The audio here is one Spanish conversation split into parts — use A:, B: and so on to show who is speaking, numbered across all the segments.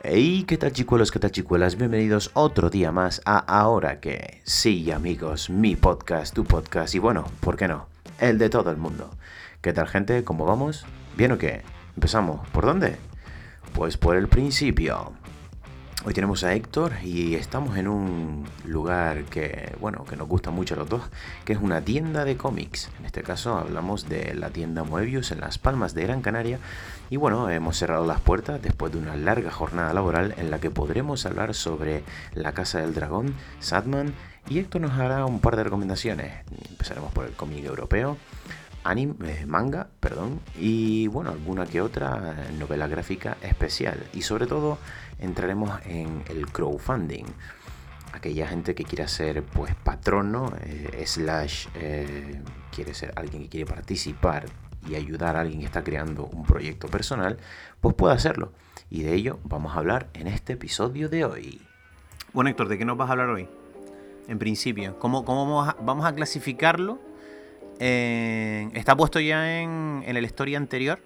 A: Hey, ¿qué tal chicuelos, qué tal chicuelas? Bienvenidos otro día más a Ahora que. Sí, amigos, mi podcast, tu podcast y bueno, ¿por qué no? El de todo el mundo. ¿Qué tal gente? ¿Cómo vamos? ¿Bien o qué? Empezamos. ¿Por dónde? Pues por el principio. Hoy tenemos a Héctor y estamos en un lugar que, bueno, que nos gusta mucho a los dos, que es una tienda de cómics. En este caso hablamos de la tienda Moebius en Las Palmas de Gran Canaria. Y bueno, hemos cerrado las puertas después de una larga jornada laboral en la que podremos hablar sobre La Casa del Dragón, Sadman, y Héctor nos hará un par de recomendaciones. Empezaremos por el cómic europeo, anime, eh, manga, perdón, y bueno, alguna que otra novela gráfica especial. Y sobre todo entraremos en el crowdfunding. Aquella gente que quiera ser pues patrono, eh, slash eh, quiere ser alguien que quiere participar y ayudar a alguien que está creando un proyecto personal, pues puede hacerlo. Y de ello vamos a hablar en este episodio de hoy.
B: Bueno, Héctor, ¿de qué nos vas a hablar hoy? En principio, ¿cómo, cómo vamos, a, vamos a clasificarlo? Eh, está puesto ya en, en el story anterior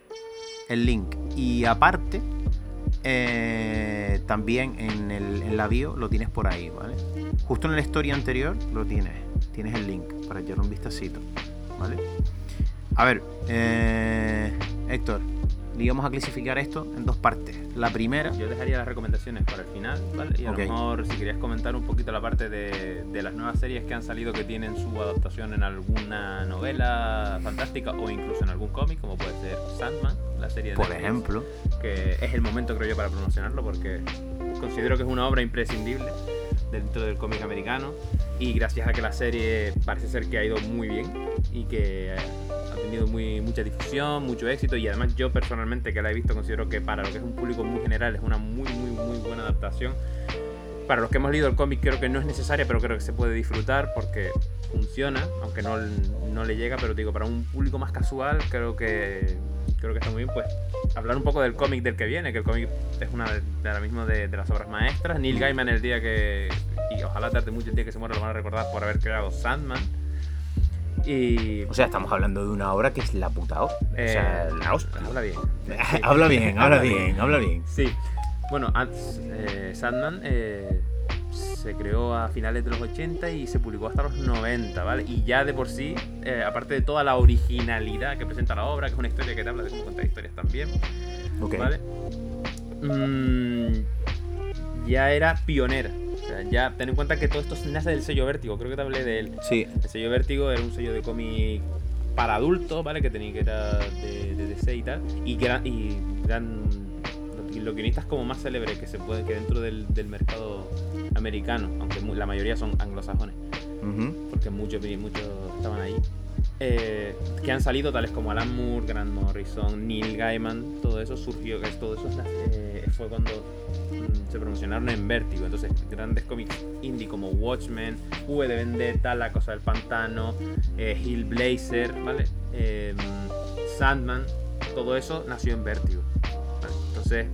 B: el link. Y aparte, eh, también en, el, en la bio lo tienes por ahí, ¿vale? Justo en el story anterior lo tienes. Tienes el link para echarle un vistacito, ¿vale? A ver, eh, Héctor, digamos a clasificar esto en dos partes. La primera.
C: Yo dejaría las recomendaciones para el final, ¿vale? Y a
B: Ok.
C: lo mejor si querías comentar un poquito la parte de, de las nuevas series que han salido que tienen su adaptación en alguna novela fantástica o incluso en algún cómic, como puede ser Sandman, la serie de
B: Por
C: Netflix,
B: ejemplo.
C: que es el momento creo yo para promocionarlo porque considero que es una obra imprescindible dentro del cómic americano y gracias a que la serie parece ser que ha ido muy bien y que tenido muy, mucha difusión, mucho éxito y además yo personalmente que la he visto considero que para lo que es un público muy general es una muy muy muy buena adaptación. Para los que hemos leído el cómic creo que no es necesaria, pero creo que se puede disfrutar porque funciona, aunque no, no le llega, pero digo, para un público más casual creo que creo que está muy bien pues hablar un poco del cómic del que viene, que el cómic es una de, de ahora mismo de, de las obras maestras. Neil Gaiman el día que, y ojalá tarde mucho el día que se muera lo van a recordar por haber creado Sandman. Y...
B: O sea, estamos hablando de una obra que es la puta hostia. O sea,
C: eh,
B: la hostia.
C: Habla bien. Sí.
B: habla bien, habla bien, habla bien.
C: Sí. Bueno, eh, Sandman eh, se creó a finales de los 80 y se publicó hasta los 90, ¿vale? Y ya de por sí, eh, aparte de toda la originalidad que presenta la obra, que es una historia que te habla de cómo contar historias también,
B: Ok.
C: ¿vale? Mm, ya era pionera. O sea, ya ten en cuenta que todo esto nace del sello Vértigo, creo que te hablé de él.
B: Sí,
C: El sello Vértigo era un sello de cómic para adultos, ¿vale? Que tenía que era de, de DC y tal. Y, gran, y gran, los, los guionistas como más célebres que se puede que dentro del, del mercado americano, aunque la mayoría son anglosajones,
B: ujú,
C: porque muchos, muchos estaban ahí. eh, que han salido tales como Alan Moore, Grant Morrison, Neil Gaiman, todo eso surgió, que todo eso es eh, fue cuando mm, se promocionaron en Vértigo. Entonces, grandes cómics indie como Watchmen, V de Vendetta, La Cosa del Pantano, eh, Hillblazer, ¿vale? Eh, Sandman, todo eso nació en Vértigo. ¿vale? Entonces,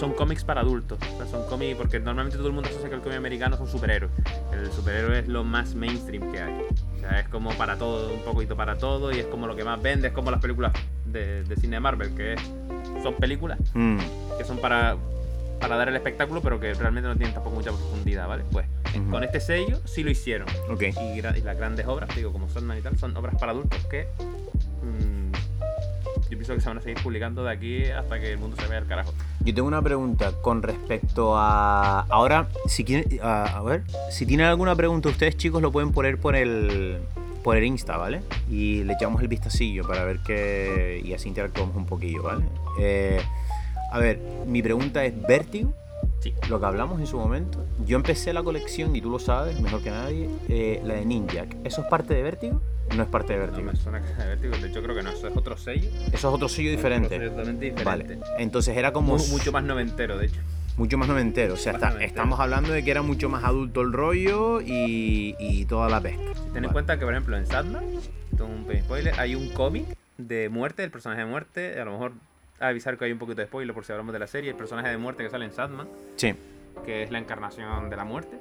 C: son cómics para adultos. O sea, son cómics porque normalmente todo el mundo asocia que el cómic americano son superhéroes. El superhéroe es lo más mainstream que hay. O sea, es como para todo, un poquito para todo y es como lo que más vende, es como las películas de, de cine de Marvel, que es- son películas
B: mm,
C: que son para, para dar el espectáculo, pero que realmente no tienen tampoco mucha profundidad, ¿vale? Pues
B: Ujú.
C: con este sello sí lo hicieron.
B: ok.
C: Y, y las grandes obras, digo, como Sandman y tal, son obras para adultos que mm, yo pienso que se van a seguir publicando de aquí hasta que el mundo se vea al carajo.
B: Yo tengo una pregunta con respecto a. Ahora, si quieren. A, a ver, si tienen alguna pregunta, ustedes chicos lo pueden poner por el. Por el Insta, ¿vale? Y le echamos el vistacillo para ver qué. Y así interactuamos un poquillo, ¿vale? Eh, a ver, mi pregunta es: ¿Vértigo?
C: Sí.
B: Lo que hablamos en su momento. Yo empecé la colección, y tú lo sabes mejor que nadie, eh, la de Ninja. ¿Eso es parte de Vértigo? No es parte de
C: No
B: Vértigo.
C: me suena que sea Vértigo, de hecho creo que no, eso es otro sello.
B: Eso es otro sello
C: Otro sello
B: diferente.
C: totalmente
B: Vale.
C: diferente.
B: Entonces era como.
C: Mu- mucho más noventero, de hecho.
B: Mucho más noventero. O sea, está-
C: noventero.
B: estamos hablando de que era mucho más adulto el rollo y, y toda la pesca.
C: Ten en
B: Vale.
C: cuenta que, por ejemplo, en es un spoiler, hay un cómic de muerte, el personaje de muerte, a lo mejor avisar que hay un poquito de spoiler por si hablamos de la serie, el personaje de muerte que sale en Sandman,
B: Sí.
C: que es la encarnación de la muerte,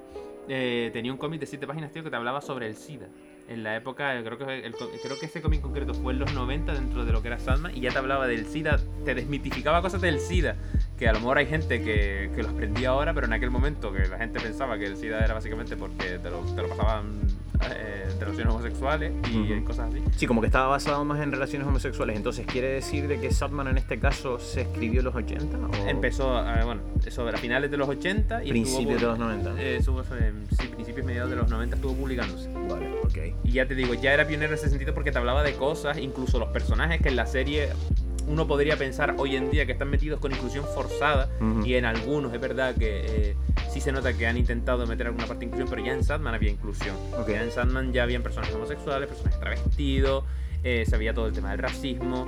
C: eh, tenía un cómic de 7 páginas, tío, que te hablaba sobre el SIDA. En la época, creo que, el, creo que ese cómic concreto fue en los 90 dentro de lo que era Sandman y ya te hablaba del SIDA, te desmitificaba cosas del SIDA que a lo mejor hay gente que, que lo aprendía ahora, pero en aquel momento que la gente pensaba que el SIDA era básicamente porque te lo, te lo pasaban eh, relaciones homosexuales y
B: Ujú.
C: cosas así.
B: Sí, como que estaba basado más en relaciones homosexuales. Entonces, ¿quiere decir de que Satman en este caso se escribió en los 80? O
C: Empezó, eh, bueno, eso a finales de los 80 y
B: principios de los 90.
C: eh, estuvo, eh, principios mediados de los 90 estuvo publicándose.
B: Vale,
C: Y ya te digo, ya era pionero en ese sentido porque te hablaba de cosas, incluso los personajes que en la serie uno podría pensar hoy en día que están metidos con inclusión forzada.
B: Ujú.
C: Y en algunos es verdad que eh, sí se nota que han intentado meter alguna parte de inclusión, pero ya en Sandman había inclusión.
B: Ok.
C: Ya en Sandman ya habían personajes homosexuales, personajes travestidos, eh, se veía todo el tema del racismo,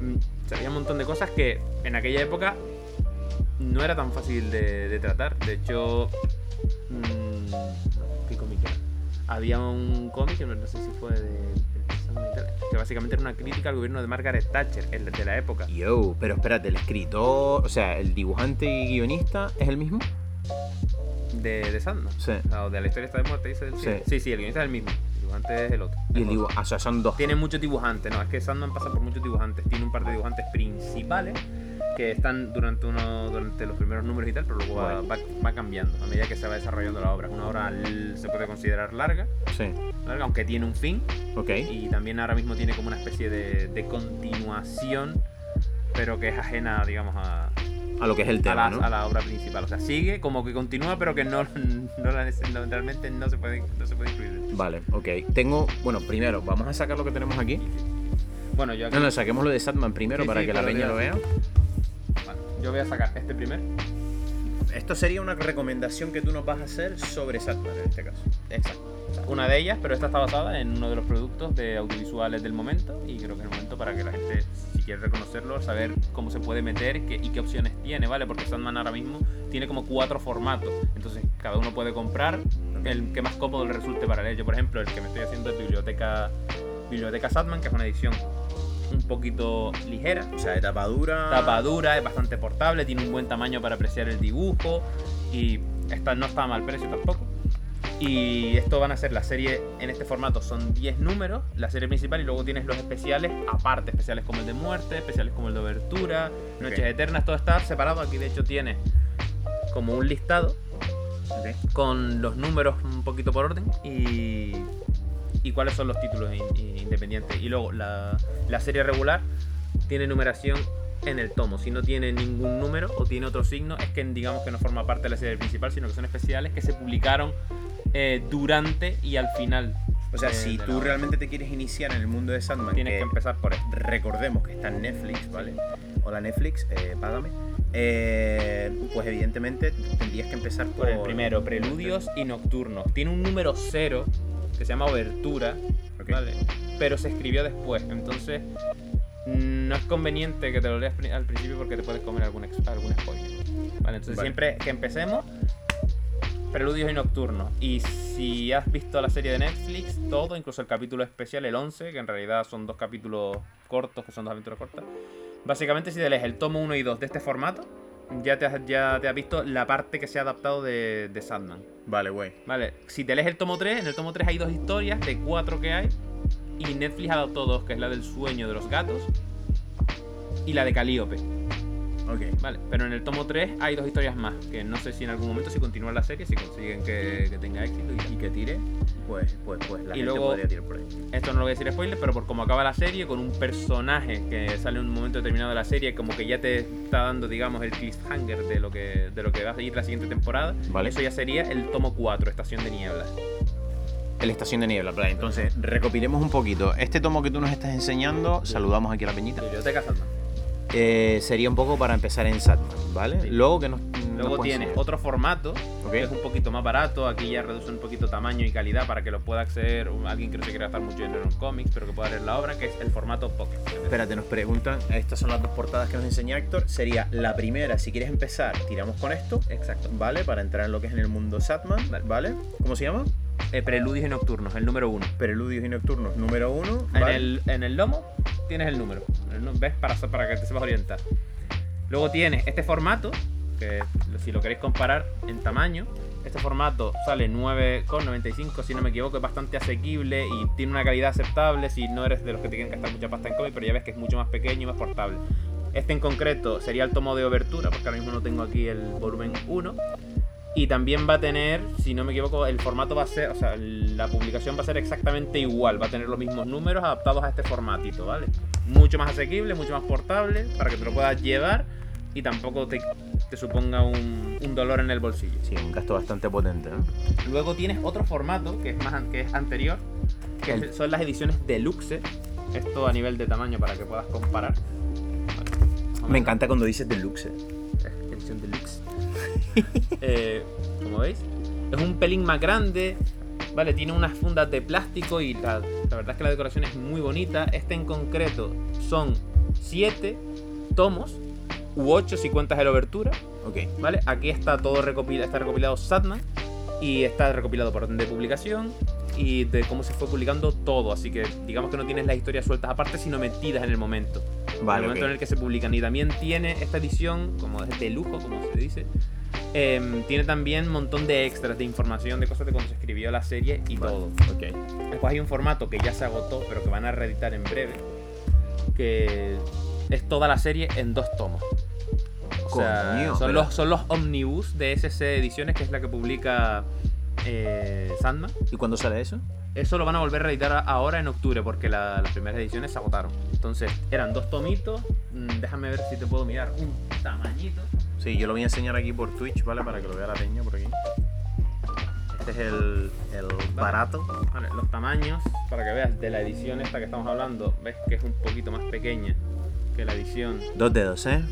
C: mm, se veía un montón de cosas que en aquella época no era tan fácil de, de tratar. De hecho, mm, ¿qué cómic era? Había un cómic, que no sé si fue de, de que básicamente era una crítica al gobierno de Margaret Thatcher, el de la época.
B: Yo, pero espérate, el escritor, o sea, el dibujante y guionista es el mismo.
C: De, de Sandman.
B: Sí.
C: O de la historia está de muerte, dice
B: Sí.
C: sí. sí, el guionista es el mismo. Dibujante es el otro.
B: Y el dibu o sea, son dos.
C: Tiene muchos dibujantes, no, es que Sandman pasa por muchos dibujantes. Tiene un par de dibujantes principales que están durante uno durante los primeros números y tal, pero luego va, va- va cambiando a medida que se va desarrollando la obra. Una obra se puede considerar larga,
B: Sí,
C: larga, aunque tiene un fin
B: ok.
C: y también ahora mismo tiene como una especie de, de continuación, pero que es ajena, digamos, a,
B: A lo que es el
C: a
B: tema,
C: la,
B: ¿no?
C: a la obra principal. O sea, sigue como que continúa, pero que no, no, la realmente no se puede, no se puede incluir.
B: Vale, ok. Tengo, bueno, primero, vamos a sacar lo que tenemos aquí.
C: Bueno, yo aquí,
B: No, no, saquemos lo de Satman primero
C: Sí,
B: para
C: sí,
B: que la peña lo vea.
C: vale, yo voy a sacar este primero.
B: Esto sería una recomendación que tú nos vas a hacer sobre Satman en este caso.
C: Exacto. Una de ellas, pero esta está basada en uno de los productos de audiovisuales del momento y creo que es el momento para que la gente, si quiere reconocerlo, saber cómo se puede meter qué- y qué opciones tiene, ¿vale? Porque Sandman ahora mismo tiene como cuatro formatos, entonces cada uno puede comprar el que más cómodo le resulte para él. Yo, por ejemplo, el que me estoy haciendo es Biblioteca, Biblioteca Sandman, que es una edición un poquito ligera,
B: O sea, de tapadura.
C: tapa dura, es bastante portable, tiene un buen tamaño para apreciar el dibujo y esta no está a mal precio tampoco. Y esto van a ser la serie en este formato, son 10 números, la serie principal y luego tienes los especiales aparte, especiales como el de muerte, especiales como el de obertura, noches
B: Ok.
C: eternas, todo está separado. Aquí de hecho tiene como un listado
B: Ok.
C: con los números un poquito por orden y, y cuáles son los títulos in- in- independientes. Y luego la, la serie regular tiene numeración en el tomo. Si no tiene ningún número o tiene otro signo, es que digamos que no forma parte de la serie principal, sino que son especiales que se publicaron eh, durante y al final.
B: O sea,
C: de-
B: si
C: de la
B: tú
C: obra.
B: realmente te quieres iniciar en el mundo de Sandman,
C: Tienes que empezar por esto.
B: recordemos que está en Netflix, ¿vale? Hola Netflix, eh, págame. Eh, pues evidentemente tendrías que empezar por,
C: Por el primero, Preludios y Nocturnos. Tiene un número cero que se llama Obertura,
B: Ok.
C: ¿vale? Pero se escribió después, entonces mm, no es conveniente que te lo leas al principio porque te puedes comer algún, algún spoiler. Vale, entonces
B: Vale.
C: siempre que empecemos, Preludios y Nocturnos. Y si has visto la serie de Netflix, todo, incluso el capítulo especial, el 11, que en realidad son dos capítulos cortos, que son dos aventuras cortas. Básicamente, si te lees el tomo 1 y 2 de este formato, ya te has, ya te has visto la parte que se ha adaptado de, de Sandman.
B: Vale, güey.
C: Vale, si te lees el tomo 3, en el tomo 3 hay dos historias de cuatro que hay. Y Netflix ha adaptado dos, que es la del sueño de los gatos y la de Calíope.
B: Ok.
C: Vale, pero en el tomo 3 hay dos historias más, que no sé si en algún momento si continúan la serie, si consiguen que, que tenga éxito y.
B: Y que tire, pues, pues, pues la
C: Y
B: gente
C: luego-
B: podría tirar por ahí.
C: Esto no lo voy a decir spoiler, pero por cómo acaba la serie, con un personaje que sale en un momento determinado de la serie, como que ya te está dando, digamos, el cliffhanger de lo que, de lo que va a seguir la siguiente temporada.
B: Vale.
C: Eso ya sería el tomo 4, Estación de Niebla.
B: El Estación de Niebla, vale. Entonces, recopilemos un poquito. Este tomo que tú nos estás enseñando, saludamos aquí a la peñita,
C: Biblioteca Sandman.
B: Eh, sería un poco para empezar en Satman, ¿vale?
C: Sí.
B: Luego que nos.
C: Luego tienes
B: enseñar.
C: otro formato,
B: Ok.
C: que es un poquito más barato. Aquí ya reduce un poquito tamaño y calidad para que lo pueda acceder alguien que no se quiera gastar mucho dinero en cómics, pero que pueda leer la obra, que es el formato Pocket.
B: Espérate, nos preguntan. Estas son las dos portadas que nos enseña Héctor. Sería la primera, si quieres empezar, tiramos con esto,
C: Exacto.
B: ¿vale? Para entrar en lo que es en el mundo Satman,
C: Vale.
B: ¿Cómo se llama?
C: Eh, Preludios y Nocturnos, el número uno.
B: Preludios y Nocturnos número uno.
C: En,
B: ¿vale?
C: el, en el lomo tienes el número. ¿Ves? Para, para que te sepas orientar. Luego tienes este formato, que si lo queréis comparar en tamaño, este formato sale 9,95 si no me equivoco, es bastante asequible y tiene una calidad aceptable si no eres de los que te quieren gastar mucha pasta en cómic, pero ya ves que es mucho más pequeño y más portable. Este en concreto sería el tomo de obertura, porque ahora mismo no tengo aquí el volumen 1. Y también va a tener, si no me equivoco, el formato va a ser, o sea, la publicación va a ser exactamente igual, va a tener los mismos números adaptados a este formatito, ¿vale? Mucho más asequible, mucho más portable, para que te lo puedas llevar y tampoco te, te suponga un, un dolor en el bolsillo.
B: Sí, un gasto bastante potente, ¿no?
C: Luego tienes otro formato que es más que es anterior, que
B: El-
C: son las ediciones deluxe. Esto a nivel de tamaño para que puedas comparar. Vale.
B: Me encanta cuando dices deluxe.
C: Edición deluxe. Eh, como veis, es un pelín más grande. Vale, tiene unas fundas de plástico y la, la verdad es que la decoración es muy bonita. Este en concreto son 7 tomos u 8 si cuentas el obertura.
B: Ok.
C: ¿Vale? Aquí está todo recopilado, está recopilado Satman y está recopilado por orden de publicación y de cómo se fue publicando todo. Así que digamos que no tienes las historias sueltas aparte, sino metidas en el momento. En el
B: Vale,
C: momento
B: ok.
C: en el que se publican. Y también tiene esta edición, como de lujo, como se dice. em, tiene también un montón de extras de información de cosas de cuando se escribió la serie y
B: Vale,
C: todo.
B: Ok.
C: Después hay un formato que ya se agotó, pero que van a reeditar en breve. Que es toda la serie en dos tomos. O sea,
B: Coño,
C: son,
B: pero-
C: los, son los omnibus de SC Ediciones, que es la que publica eh, Sandman.
B: ¿Y cuándo sale eso?
C: Eso lo van a volver a reeditar ahora en octubre, porque la- las primeras ediciones se agotaron. Entonces, eran dos tomitos. Mm, Déjame ver si te puedo mirar un tamañito.
B: Sí, yo lo voy a enseñar aquí por Twitch, ¿vale? Para que lo vea la peña por aquí. Este es el, el barato.
C: Vale, los tamaños, para que veas, de la edición esta que estamos hablando, ves que es un poquito más pequeña que la edición
B: Dos dedos, ¿eh?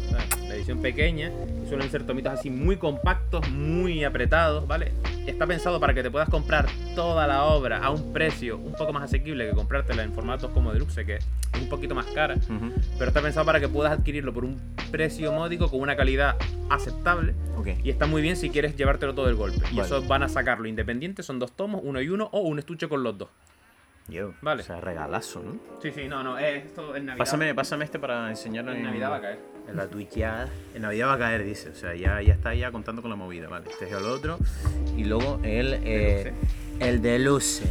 C: La edición pequeña y suelen ser tomitos así muy compactos, muy apretados, ¿vale? Está pensado para que te puedas comprar toda la obra a un precio un poco más asequible que comprártela en formatos como deluxe, que es un poquito más cara,
B: Ujú.
C: pero está pensado para que puedas adquirirlo por un precio módico con una calidad aceptable
B: Ok.
C: y está muy bien si quieres llevártelo todo el golpe. Y
B: Vale.
C: eso van a sacarlo independiente, son dos tomos, uno y uno o un estuche con los dos.
B: Yo.
C: Vale.
B: O sea, regalazo, ¿no?
C: Sí, sí, no, no, esto en Navidad.
B: Pásame, pásame este para enseñarlo
C: En Navidad va a caer.
B: En la Twitcheada. En Navidad va a caer, dice. O sea, ya, ya está ya contando con la movida. Vale, este es el otro. Y luego el, eh, el de luce.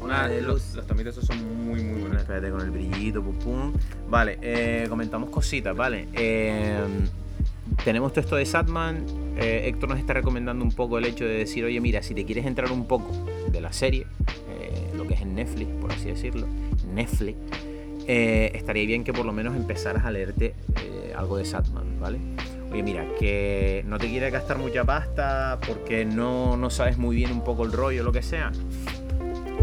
C: Una-
B: de
C: los, los tomitos esos son muy, muy buenos.
B: Espérate con el brillito, pum pum. Vale, eh, comentamos cositas, vale. Eh, tenemos todo esto de Satman. Eh, Héctor nos está recomendando un poco el hecho de decir, oye, mira, si te quieres entrar un poco de la serie, eh, lo que es en Netflix, por así decirlo, Netflix, eh, estaría bien que por lo menos empezaras a leerte eh, algo de Satman, ¿vale? Oye, mira, que no te quieres gastar mucha pasta porque no, no sabes muy bien un poco el rollo, lo que sea.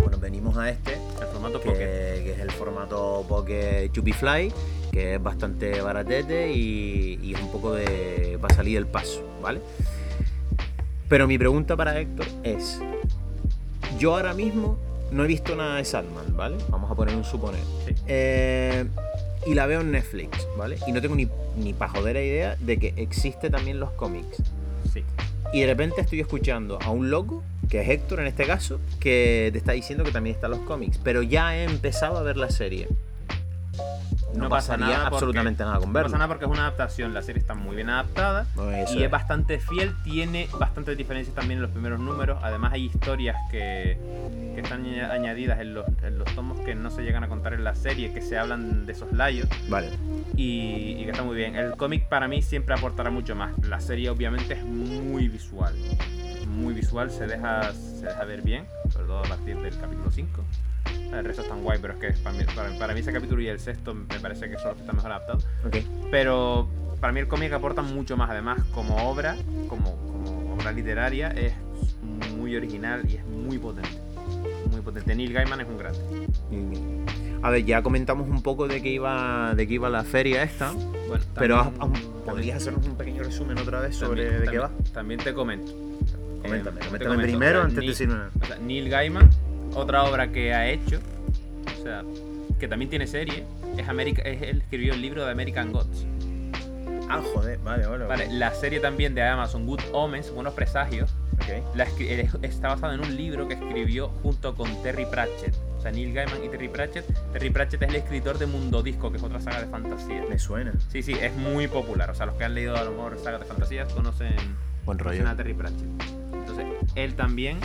B: Bueno, venimos a este,
C: El formato
B: que,
C: Pocket.
B: que es el formato Pocket Chupifly, que es bastante baratete y, y es un poco de. va a salir el paso, ¿vale? Pero mi pregunta para Héctor es: Yo ahora mismo no he visto nada de Sandman, ¿vale? Vamos a poner un suponer.
C: Sí.
B: Eh, y la veo en Netflix, ¿vale? Y no tengo ni, ni para joder idea de que existe también los cómics.
C: Sí.
B: Y de repente estoy escuchando a un loco, que es Héctor en este caso, que te está diciendo que también están los cómics. Pero ya he empezado a ver la serie. No,
C: No pasa
B: pasaría
C: nada
B: absolutamente nada con
C: No
B: verlo.
C: pasa nada porque es una adaptación, la serie está muy bien adaptada
B: No, eso
C: y es
B: es.
C: bastante fiel, tiene bastantes diferencias también en los primeros números, además hay historias que, que están añ- añadidas en los, en los tomos que no se llegan a contar en la serie, que se hablan de esos layos
B: Vale.
C: y, y que está muy bien. El cómic para mí siempre aportará mucho más, la serie obviamente es muy visual, muy visual, se deja, se deja ver bien, sobre todo a partir del capítulo 5. El resto están guay, pero es que para mí, para, para mí ese capítulo y el sexto me parece que son los que están mejor adaptados.
B: Ok.
C: Pero para mí el cómic aporta mucho más. Además, como obra, como, como obra literaria, es muy original y es muy potente. Muy potente. Neil Gaiman es un grande.
B: A ver, ya comentamos un poco de que iba, de que iba la feria esta.
C: Bueno,
B: Pero
C: también-
B: haz- ¿podrías hacernos un pequeño resumen otra vez sobre
C: también-
B: de qué va?
C: también- También te comento.
B: Coméntame,
C: Eh, te
B: coméntame
C: comento,
B: primero
C: o sea,
B: antes de
C: Neil-
B: decir nada.
C: o sea, Neil Gaiman, otra obra que ha hecho, o sea, que también tiene serie, es América, es, él escribió el libro de American Gods.
B: Ah, joder, vale, vale.
C: Vale, la serie también de Amazon, Good Omens, Buenos Presagios,
B: Ok.
C: La eh, está basado en un libro que escribió junto con Terry Pratchett. O sea, Neil Gaiman y Terry Pratchett. Terry Pratchett es el escritor de Mundo Disco, que es otra saga de fantasía.
B: Me suena.
C: Sí, sí, es muy popular. O sea, los que han leído a lo mejor sagas de fantasías conocen,
B: Buen
C: conocen a Terry Pratchett. Entonces, él también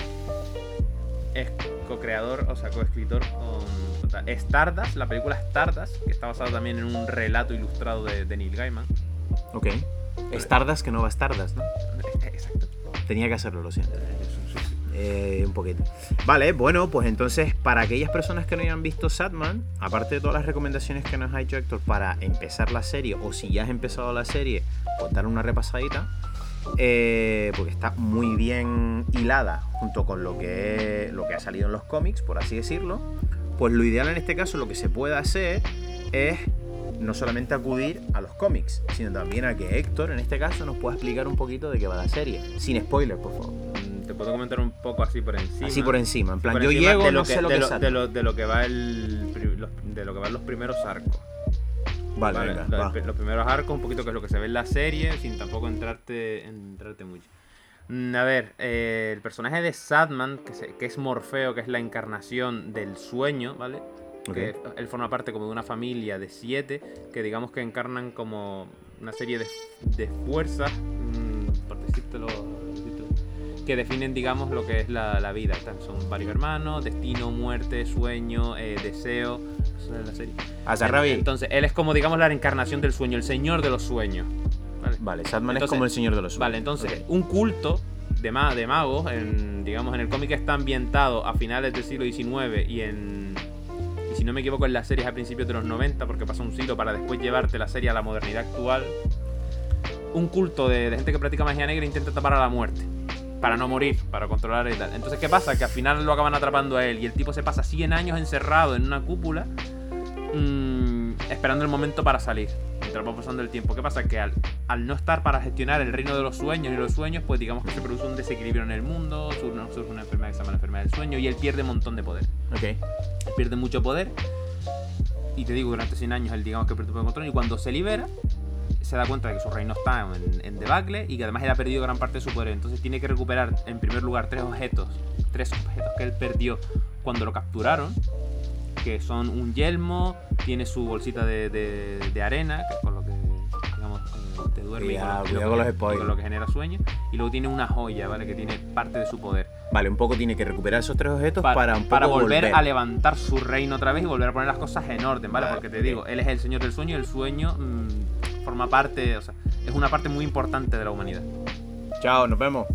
C: es co-creador, o sea, co-escritor con. Stardust, la película Stardust, que está basada también en un relato ilustrado de, de Neil Gaiman.
B: Ok. Stardust que no va Stardust, ¿no?
C: Exacto.
B: Tenía que hacerlo, lo siento. Eh, un poquito. Vale, bueno, pues entonces, para aquellas personas que no hayan visto Sadman, aparte de todas las recomendaciones que nos ha hecho Héctor para empezar la serie, o si ya has empezado la serie, pues dar una repasadita. Eh, porque está muy bien hilada junto con lo que, lo que ha salido en los cómics, por así decirlo. Pues lo ideal en este caso, lo que se puede hacer es no solamente acudir a los cómics, sino también a que Héctor, en este caso, nos pueda explicar un poquito de qué va la serie. Sin spoilers, por favor.
C: Mm, Te puedo comentar un poco así por encima.
B: Así por encima. En plan,
C: Por
B: yo
C: encima
B: llego,
C: de lo
B: no
C: que,
B: sé lo
C: de
B: que
C: lo,
B: sale.
C: de lo- de lo que va el los- de lo que van los primeros arcos.
B: Vale,
C: Vale,
B: venga,
C: los, los primeros arcos, un poquito que es lo que se ve en la serie, sin tampoco entrarte, entrarte mucho. Mm, A ver, eh, el personaje de Sadman, que, se- que es Morfeo, que es la encarnación del sueño, ¿vale?
B: Ok.
C: Que él forma parte como de una familia de siete, que digamos que encarnan como una serie de, de fuerzas, mm, por decírtelo, que definen, digamos, lo que es la, la vida. Son varios hermanos, destino, muerte, sueño, eh, deseo. Es la serie.
B: Azarrabi.
C: Entonces, él es como, digamos, la reencarnación del sueño, el señor de los suños. ¿vale?
B: Vale, Sadman es
C: Entonces-
B: como el señor de los sueños.
C: Vale, entonces,
B: Ok.
C: un culto de, ma- de magos, en, digamos, en el cómic está ambientado a finales del siglo XIX y en. Y si no me equivoco, en las series a principios de los 90, porque pasa un siglo para después llevarte la serie a la modernidad actual. Un culto de, de gente que practica magia negra intenta tapar a la muerte. Para no morir, para controlar y tal. Entonces, ¿qué pasa? Que al final lo acaban atrapando a él y el tipo se pasa 100 años encerrado en una cúpula mm, esperando el momento para salir. Mientras va pasando el tiempo. ¿Qué pasa? Que al, al no estar para gestionar el reino de los sueños y los sueños, pues digamos que se produce un desequilibrio en el mundo, surge, surge una enfermedad que se llama la enfermedad del sueño y él pierde un montón de poder.
B: Ok.
C: Él pierde mucho poder. Y te digo, durante 100 años él digamos que pierde el control y cuando se libera, se da cuenta de que su reino está en, en debacle y que además él ha perdido gran parte de su poder. Entonces tiene que recuperar en primer lugar tres objetos, tres objetos que él perdió cuando lo capturaron, que son un yelmo, tiene su bolsita de, de- de arena, que es con lo que digamos, eh, te duerme y con lo- que- con lo que genera sueño. Y luego tiene una joya, ¿vale? Que tiene parte de su poder.
B: Vale, un poco tiene que recuperar esos tres objetos
C: Pa-
B: para un poco
C: para volver, a levantar su reino otra vez y volver a poner las cosas en orden, ¿vale?
B: Vale,
C: Porque te digo, él es el señor del sueño y el sueño mm, forma parte, o sea, es una parte muy importante de la humanidad.
B: Chao, nos vemos.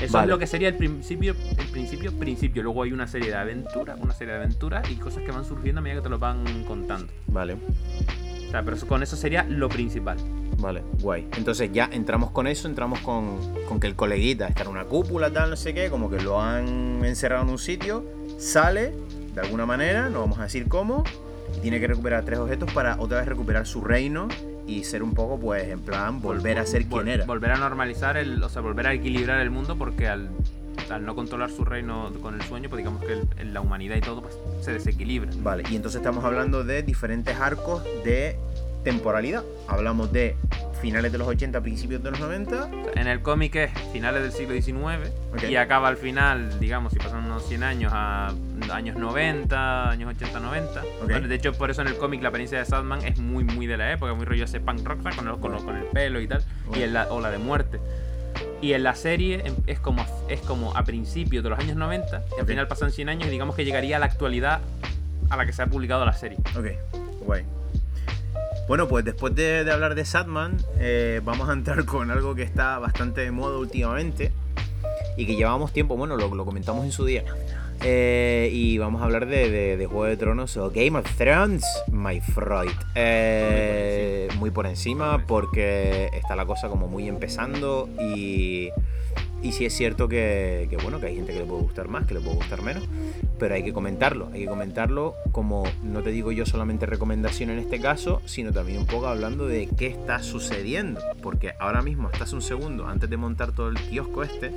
C: Eso
B: Vale.
C: es lo que sería el principio, el principio, principio. Luego hay una serie de aventuras, una serie de aventuras y cosas que van surgiendo a medida que te lo van contando.
B: Vale,
C: O sea, pero eso- con eso sería lo principal.
B: vale, guay. Entonces ya entramos con eso, entramos con, con que el coleguita está en una cúpula, tal, no sé qué, como que lo han encerrado en un sitio, sale de alguna manera, no vamos a decir cómo, y tiene que recuperar tres objetos para otra vez recuperar su reino y ser un poco, pues, en plan, volver a ser quien era.
C: Volver a normalizar, el, o sea, volver a equilibrar el mundo porque al, al no controlar su reino con el sueño, pues digamos que el- la humanidad y todo pues, se desequilibra.
B: Vale, y entonces estamos hablando de diferentes arcos de temporalidad. Hablamos de finales de los 80, principios de los 90.
C: En el cómic es finales del siglo XIX
B: Ok.
C: y acaba al final, digamos, si pasan unos 100 años a años 90, años 80, 90.
B: Ok.
C: Bueno, de hecho, por eso en el cómic la apariencia de Sadman es muy, muy de la época, muy rollo ese punk rock con, el, con, con el pelo y tal, y en la ola de muerte. Y en la serie em- es como, es como a principios de los años 90, y al
B: Ok.
C: final pasan 100 años y digamos que llegaría a la actualidad a la que se ha publicado la serie.
B: Ok, guay. Bueno, pues después de, de hablar de Sadman, eh, vamos a entrar con algo que está bastante de moda últimamente y que llevamos tiempo, bueno, lo, lo comentamos en su día. Eh, y vamos a hablar de, de- de Juego de Tronos o Game of Thrones, my Freud. Eh, muy por encima porque está la cosa como muy empezando y, y sí es cierto que, que, bueno, que hay gente que le puede gustar más, que le puede gustar menos, pero hay que comentarlo, hay que comentarlo como no te digo yo solamente recomendación en este caso, sino también un poco hablando de qué está sucediendo, porque ahora mismo, hace un segundo, antes de montar todo el kiosco este,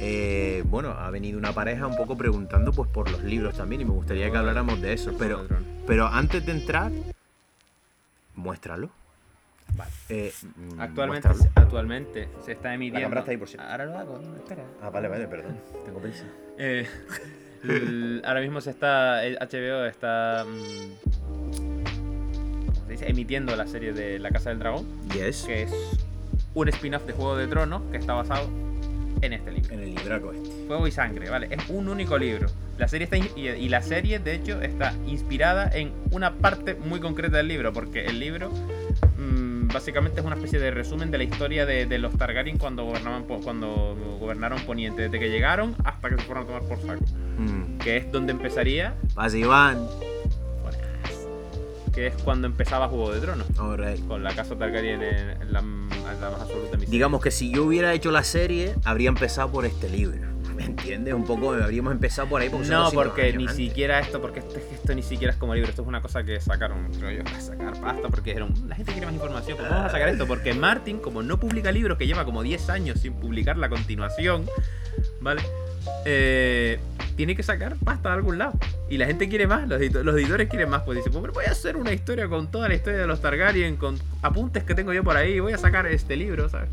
B: eh, bueno, ha venido una pareja un poco preguntando pues por los libros también y me gustaría que habláramos de eso, pero, pero antes de entrar, muéstralo.
C: Vale.
B: Eh, mm,
C: Actualmente,
B: muéstralo.
C: actualmente se está emitiendo.
B: cámara está ahí, por cierto.
C: Ahora lo hago, no, espera.
B: Ah, vale, vale, perdón, tengo prisa.
C: Eh, el- ahora mismo se está. el HBO está. mm, ¿cómo se dice? Emitiendo la serie de La Casa del Dragón,
B: Yes.
C: que es un spin-off de Juego de Tronos que está basado en este libro.
B: En el libraco este.
C: Fuego y Sangre, ¿vale? Es un único libro. La serie está y, y la serie, de hecho, está inspirada en una parte muy concreta del libro, porque el libro básicamente es una especie de resumen de la historia de, de los Targaryen cuando gobernaban cuando gobernaron Poniente, desde que llegaron hasta que se fueron a tomar por saco.
B: Mm.
C: Que es donde empezaría,
B: Pasa Iván.
C: que es cuando empezaba Juego de Tronos,
B: Alright.
C: con la casa Targaryen en, la, en la más absoluta miseria.
B: Digamos que si yo hubiera hecho la serie, habría empezado por este libro. ¿Me entiendes? Un poco habríamos empezado por ahí. Porque
C: No,
B: 200
C: porque ni
B: antes.
C: siquiera esto, porque esto, esto ni siquiera es como libro, esto es una cosa que sacaron, creo yo, a sacar pasta, porque dijeron, "Mm, la gente quiere más información, pues vamos a sacar esto, porque Martin, como no publica libros, que lleva como 10 años sin publicar la continuación, ¿vale? Eh, tiene que sacar pasta de algún lado. Y la gente quiere más, los, edito- los editores quieren más, pues dicen, pues voy a hacer una historia con toda la historia de los Targaryen, con apuntes que tengo yo por ahí, voy a sacar este libro, ¿sabes?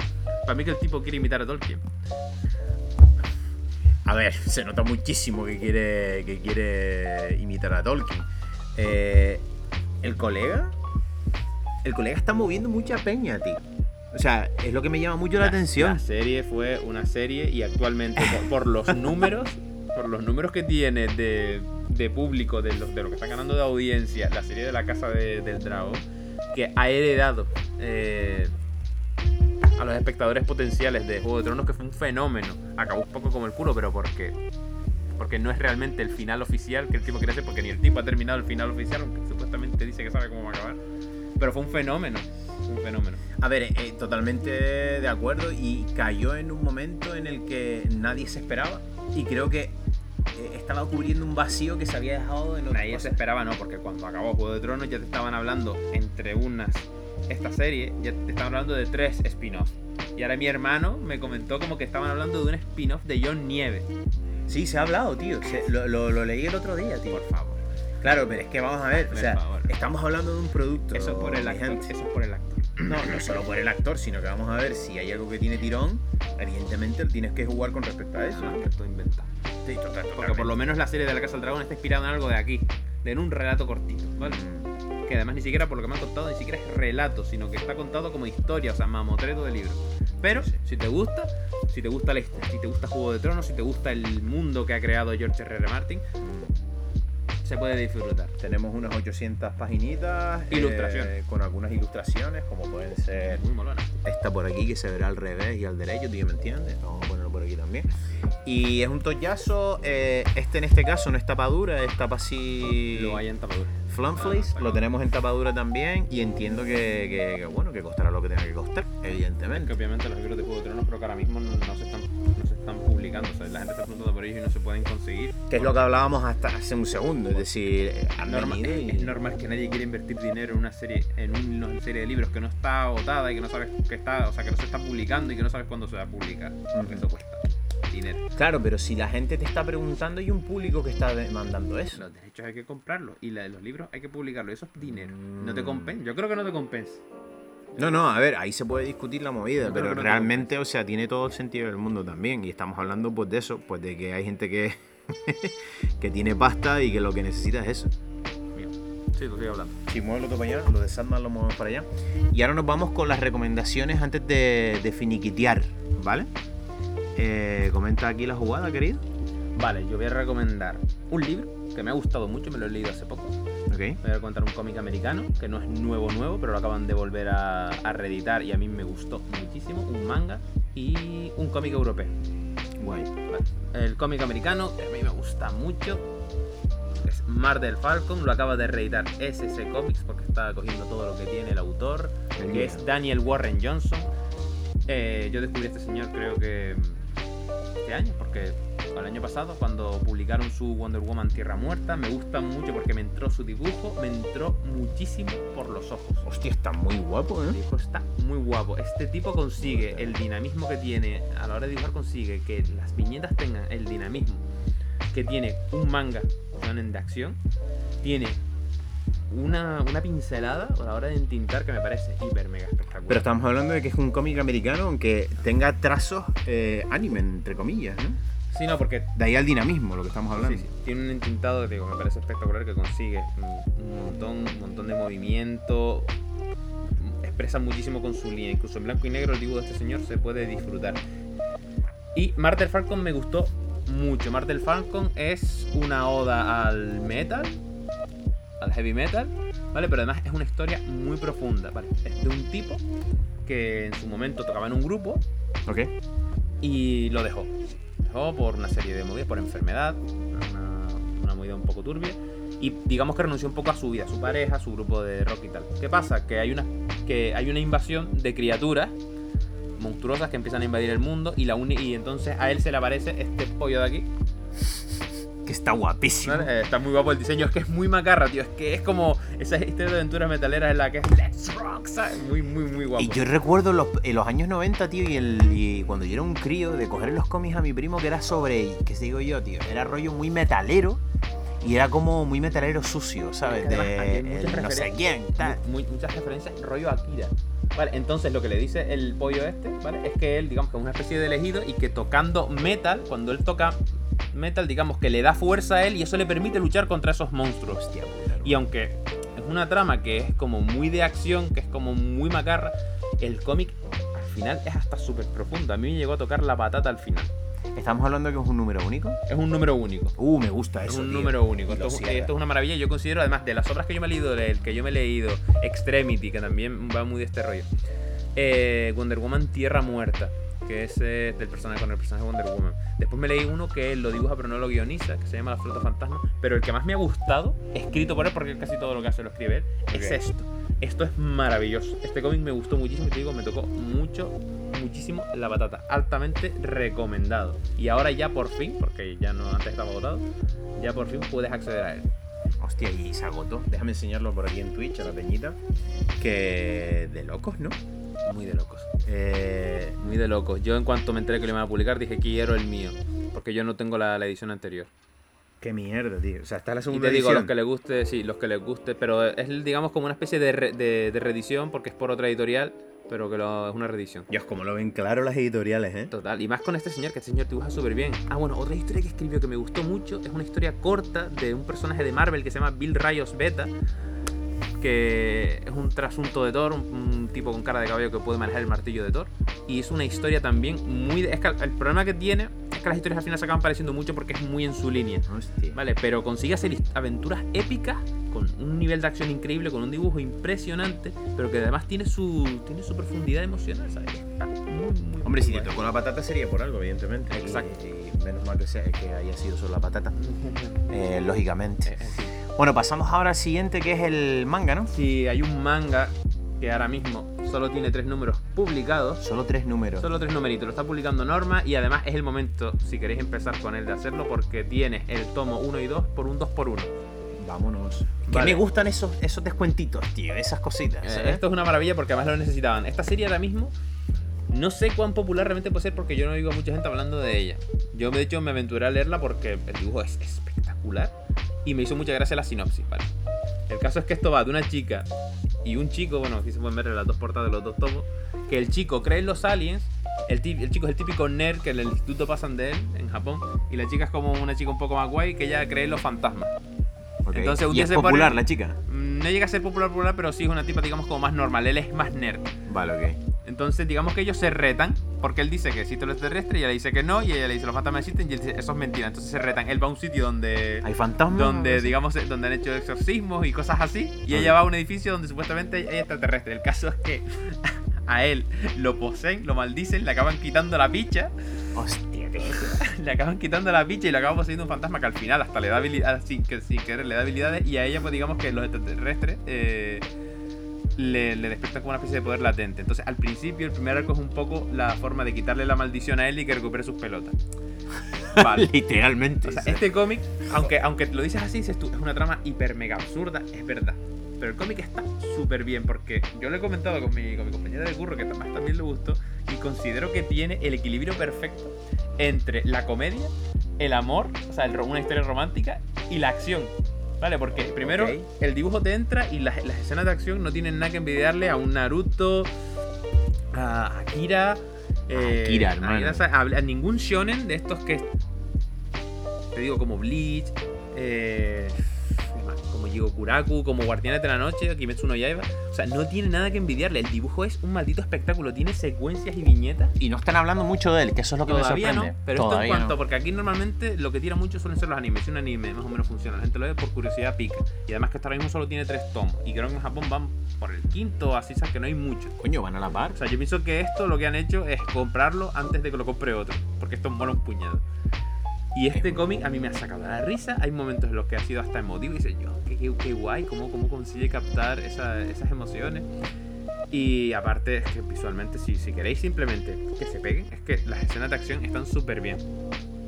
C: Para mí que el tipo quiere imitar a Tolkien.
B: A ver, se nota muchísimo que quiere, que quiere imitar a Tolkien. Eh, el colega. El colega está moviendo mucha peña, tío. O sea, es lo que me llama mucho la, atención.
C: La serie fue una serie y actualmente por, por los números, por los números que tiene de, de público, de, los, de lo que está ganando de audiencia, la serie de la Casa de- del Drago, que ha heredado eh, a los espectadores potenciales de Juego de Tronos, que fue un fenómeno. Acabó un poco como el culo, pero porque porque no es realmente el final oficial que el tipo quiere hacer, porque ni el tipo ha terminado el final oficial, aunque supuestamente dice que sabe cómo va a acabar. Pero fue un fenómeno, un fenómeno.
B: A ver, eh, totalmente de acuerdo y cayó en un momento en el que nadie se esperaba y creo que eh, estaba cubriendo un vacío que se había dejado en otras
C: Nadie se esperaba, no, porque cuando acabó Juego de Tronos ya te estaban hablando entre unas. Esta serie, ya te estaban hablando de tres spin-offs. Y ahora mi hermano me comentó como que estaban hablando de un spin-off de John Nieve.
B: Sí, se ha hablado, tío. Se- lo, lo- lo leí el otro día, tío.
C: Por favor.
B: Claro, pero es que vamos a ver, o
C: Por
B: sea,
C: favor.
B: estamos hablando de un producto.
C: Eso es por el actor. Eso es por el actor.
B: No, no solo por el actor, sino que vamos a ver si hay algo que tiene tirón. Evidentemente tienes que jugar con respecto a eso.
C: Ah,
B: ¿no?
C: que estoy inventando.
B: Sí, total,
C: Porque
B: totalmente.
C: por lo menos la serie de la Casa del Dragón está inspirada en algo de aquí. En un relato cortito, ¿vale?
B: Mm.
C: Que además ni siquiera por lo que me han contado, ni siquiera es relato, sino que está contado como historia, o sea, mamotreto de libro. Pero,
B: Sí,
C: si te gusta, si te gusta la si te gusta Juego de Tronos, si te gusta el mundo que ha creado George R. R. Martin, se puede disfrutar.
B: Tenemos unas 800 paginitas. eh,
C: Ilustraciones.
B: con algunas ilustraciones, como pueden ser
C: Muy molona.
B: esta por aquí que se verá al revés y al derecho, ¿tú ya me entiendes? Vamos a por aquí también. Y es un tollazo, eh, este en este caso no es tapadura, es tapa así...
C: Lo hay en tapadura.
B: Flumflace, lo tenemos en tapadura también y entiendo que, que- que, bueno, que costará lo que tenga que costar,
C: Que
B: evidentemente.
C: obviamente los libros de Juego de Tronos creo que ahora mismo no, no se, están, están publicando. O sea, la gente está preguntando por ellos y no se pueden conseguir.
B: Que es lo que hablábamos hasta hace un segundo, es decir, eh, han
C: Norma-
B: venido y-
C: es normal que nadie quiera invertir dinero en una serie en una serie de libros que no está agotada y que no sabes que está o sea que no se está publicando y que no sabes cuándo se va a publicar porque eso cuesta dinero
B: Claro, pero si la gente te está preguntando, hay un público que está demandando eso.
C: los derechos hay que comprarlos y la de los libros hay que publicarlos eso es dinero no te
B: Mm.
C: compensa yo creo que no te compensa
B: No, no, a ver, ahí se puede discutir la movida,
C: creo
B: pero
C: no te
B: realmente, o sea, tiene todo el sentido del mundo también. Y estamos hablando pues de eso, pues de que hay gente que, que tiene pasta y que lo que necesita es eso.
C: Mira, sí tú sigue hablando
B: Si muévelo todo para allá, lo de Sandman lo movemos para allá. Y ahora nos vamos con las recomendaciones antes de, de finiquitear, ¿vale? Eh, comenta aquí la jugada, querido.
C: vale yo voy a recomendar un libro que me ha gustado mucho me lo he leído hace poco
B: Ok.
C: voy a contar un cómic americano que no es nuevo nuevo pero lo acaban de volver a, a reeditar y a mí me gustó muchísimo un manga y un cómic europeo
B: Guay.
C: El cómic americano, que a mí me gusta mucho, es Mar del Falcon, lo acaba de reeditar SC Comics porque está cogiendo todo lo que tiene el autor, que es Daniel Warren Johnson. Eh, yo descubrí a este señor creo que este año, porque el año pasado cuando publicaron su Wonder Woman Tierra Muerta, me gusta mucho porque me entró su dibujo, me entró muchísimo por los ojos.
B: Hostia, está muy guapo,
C: El
B: ¿eh?
C: dibujo está muy guapo. Este tipo consigue el dinamismo que tiene a la hora de dibujar, consigue que las viñetas tengan el dinamismo que tiene un manga de acción. Tiene una, una pincelada a la hora de entintar que me parece hiper mega espectacular.
B: Pero estamos hablando de que es un cómic americano, aunque tenga trazos eh, anime, entre comillas, ¿no?
C: Sí, no, porque
B: De ahí al dinamismo, lo que estamos hablando.
C: Sí, sí. Tiene un entintado que te digo, me parece espectacular que consigue un montón, un montón de movimiento. Expresa muchísimo con su línea. Incluso en blanco y negro el dibujo de este señor se puede disfrutar. Y Martel Falcon me gustó mucho. Martel Falcon es una oda al metal, al heavy metal, ¿vale? Pero además es una historia muy profunda, ¿vale? Es de un tipo que en su momento tocaba en un grupo
B: Ok.
C: y lo dejó. Dejó por una serie de movidas, por enfermedad, una, una movida un poco turbia. Y digamos que renunció un poco a su vida, a su pareja, a su grupo de rock y tal. ¿Qué pasa? Que hay una, que hay una invasión de criaturas monstruosas que empiezan a invadir el mundo y, la y entonces a él se le aparece este pollo de aquí.
B: Que está guapísimo.
C: ¿vale? Eh, está muy guapo el diseño, es que es muy macarra, tío. Es que es como esa historia de aventuras metaleras en la que es Let's Rock, ¿sabes? Muy, muy, muy guapo.
B: Y yo recuerdo los, en los años 90, tío, y, el, y cuando yo era un crío, de coger los cómics a mi primo que era sobre, ¿qué digo yo, tío? Era rollo muy metalero y era como muy metalero sucio, ¿sabes?
C: Que además
B: De el no sé quién, tal.
C: Mu- muy- muchas referencias rollo Akira. Vale, entonces lo que le dice el pollo este, ¿vale? Es que él, digamos que es una especie de elegido y que tocando metal, cuando él toca metal, digamos que le da fuerza a él y eso le permite luchar contra esos monstruos.
B: Hostia,
C: Y aunque es una trama que es como muy de acción, que es como muy macarra, el cómic al final es hasta súper profundo. A mí me llegó a tocar la patata al final.
B: ¿Estamos hablando de que es un número único?
C: Es un número único.
B: Uh, me gusta
C: Es
B: eso,
C: un
B: tío.
C: número único. Esto, es- esto es una maravilla. Yo considero, además, de las obras que yo me he leído, del que yo me he leído, Extremity, que también va muy de este rollo. eh, Wonder Woman Tierra Muerta, que es eh, del personaje con el personaje de Wonder Woman. Después me leí uno que él lo dibuja pero no lo guioniza, que se llama La Fruta Fantasma. Pero el que más me ha gustado, escrito por él, porque casi todo lo que hace lo escribe él, es
B: Ok.
C: esto. Esto es maravilloso. Este cómic me gustó muchísimo y te digo, me tocó mucho, muchísimo la batata. Altamente recomendado. Y ahora ya por fin, porque ya no antes estaba agotado, ya por fin puedes acceder a él.
B: Hostia, y se agotó. Déjame enseñarlo por aquí en Twitch a la peñita. Que de locos, ¿no?
C: Muy de locos.
B: Eh,
C: Muy de locos. Yo en cuanto me enteré que lo iban a publicar dije quiero el mío. Porque yo no tengo la, la edición anterior.
B: qué mierda, tío. O sea, está la
C: Y
B: segunda
C: te digo, los
B: edición.
C: que les guste, sí, los que les guste. Pero es digamos como una especie de, re- de, de reedición porque es por otra editorial. Pero que lo- es una reedición.
B: Dios, como lo ven claro las editoriales, ¿eh?
C: Total, y más con este señor, que este señor dibuja súper bien. Ah, bueno, otra historia que escribió que me gustó mucho es una historia corta de un personaje de Marvel que se llama Bill Rayos Beta, que es un trasunto de Thor, un, un tipo con cara de caballo que puede manejar el martillo de Thor. Y es una historia también muy... es que el problema que tiene es que las historias al final se acaban pareciendo mucho porque es muy en su línea.
B: Hostia.
C: Vale, pero consigue hacer aventuras épicas con un nivel de acción increíble, con un dibujo impresionante, pero que además tiene su, tiene su profundidad emocional, ¿sabes? Muy, muy,
B: Hombre, si te tocó la patata sería por algo, evidentemente.
C: Exacto.
B: Y, y menos mal que, sea, que haya sido solo la patata. Eh, lógicamente.
C: Eh, sí.
B: Bueno, pasamos ahora al siguiente, que es el manga, ¿no?
C: Sí, hay un manga que ahora mismo solo tiene tres números publicados.
B: Solo tres números.
C: Solo tres numeritos, lo está publicando Norma y además es el momento, si queréis empezar con él, de hacerlo porque tienes el tomo 1 y 2 por un 2 por 1
B: Vámonos. Que
C: Vale.
B: me gustan esos, esos descuentitos, tío. Esas cositas. ¿eh?
C: Esto es una maravilla porque además lo necesitaban. Esta serie ahora mismo no sé cuán popular realmente puede ser porque yo no oigo a mucha gente hablando de ella. Yo de hecho me aventuré a leerla porque el dibujo es espectacular y me hizo mucha gracia la sinopsis, ¿vale? El caso es que esto va de una chica y un chico, bueno, aquí se pueden ver en las dos portadas de los dos tomos, que el chico cree en los aliens, el, ti- el chico es el típico nerd que en el instituto pasan de él en Japón y la chica es como una chica un poco más guay que ella cree en los fantasmas.
B: Ok.
C: entonces, un
B: y
C: día
B: es
C: se
B: popular
C: ponen-
B: la chica.
C: Mm, No llega a ser popular popular, pero sí es una tipa digamos como más normal, él es más nerd.
B: Vale, ok.
C: Entonces, digamos que ellos se retan, porque él dice que existe lo extraterrestre, y ella le dice que no, y ella le dice los fantasmas existen, y él dice eso es mentira. Entonces se retan. Él va a un sitio donde,
B: Hay fantasmas.
C: donde digamos, donde han hecho exorcismos y cosas así, y ella va a un edificio donde supuestamente hay extraterrestre. El caso es que a él lo poseen, lo maldicen, le acaban quitando la picha,
B: Hostia,
C: le acaban quitando la picha y le acaban poseyendo un fantasma que al final hasta le da habilidades, sin, sin querer le da habilidades, y a ella, pues digamos que los extraterrestres. eh, le, le despiertan como una especie de poder latente. Entonces, al principio, el primer arco es un poco la forma de quitarle la maldición a él y que recupere sus pelotas. Vale.
B: Literalmente.
C: O sea, este cómic, aunque, aunque lo dices así, dices tú, es una trama hiper mega absurda, es verdad. Pero el cómic está súper bien porque yo lo he comentado con mi, con mi compañera de curro, que además también le gustó, y considero que tiene el equilibrio perfecto entre la comedia, el amor, o sea, el una historia romántica y la acción. ¿Vale? Porque primero
B: Ok.
C: el dibujo te entra y las, las escenas de acción no tienen nada que envidiarle a un Naruto, a Akira. eh,
B: Akira, hermano.
C: a, a ningún shonen de estos que te digo como Bleach, eh. Como como Jigokuraku, como Guardianes de la Noche, Kimetsu no Yaiba. O sea, no tiene nada que envidiarle. El dibujo es un maldito espectáculo. Tiene secuencias y viñetas.
B: Y no están hablando mucho de él, que eso es lo que
C: Todavía
B: me
C: no,
B: sorprende.
C: pero esto en
B: Todavía
C: cuanto,
B: no.
C: porque aquí normalmente lo que tira mucho suelen ser los animes. Si un anime más o menos funciona, la gente lo ve por curiosidad pica. Y además que hasta ahora mismo solo tiene tres tomos. Y creo que en Japón van por el quinto, así sabes que no hay mucho.
B: Coño, van a la par.
C: O sea, yo pienso que esto lo que han hecho es comprarlo antes de que lo compre otro. Porque esto mola un puñado. Y este cómic a mí me ha sacado la risa. Hay momentos en los que ha sido hasta emotivo y dices, yo, qué, qué- qué guay, cómo, cómo consigue captar esa- esas emociones. Y aparte, es que visualmente, si, si queréis simplemente que se peguen, es que las escenas de acción están súper bien.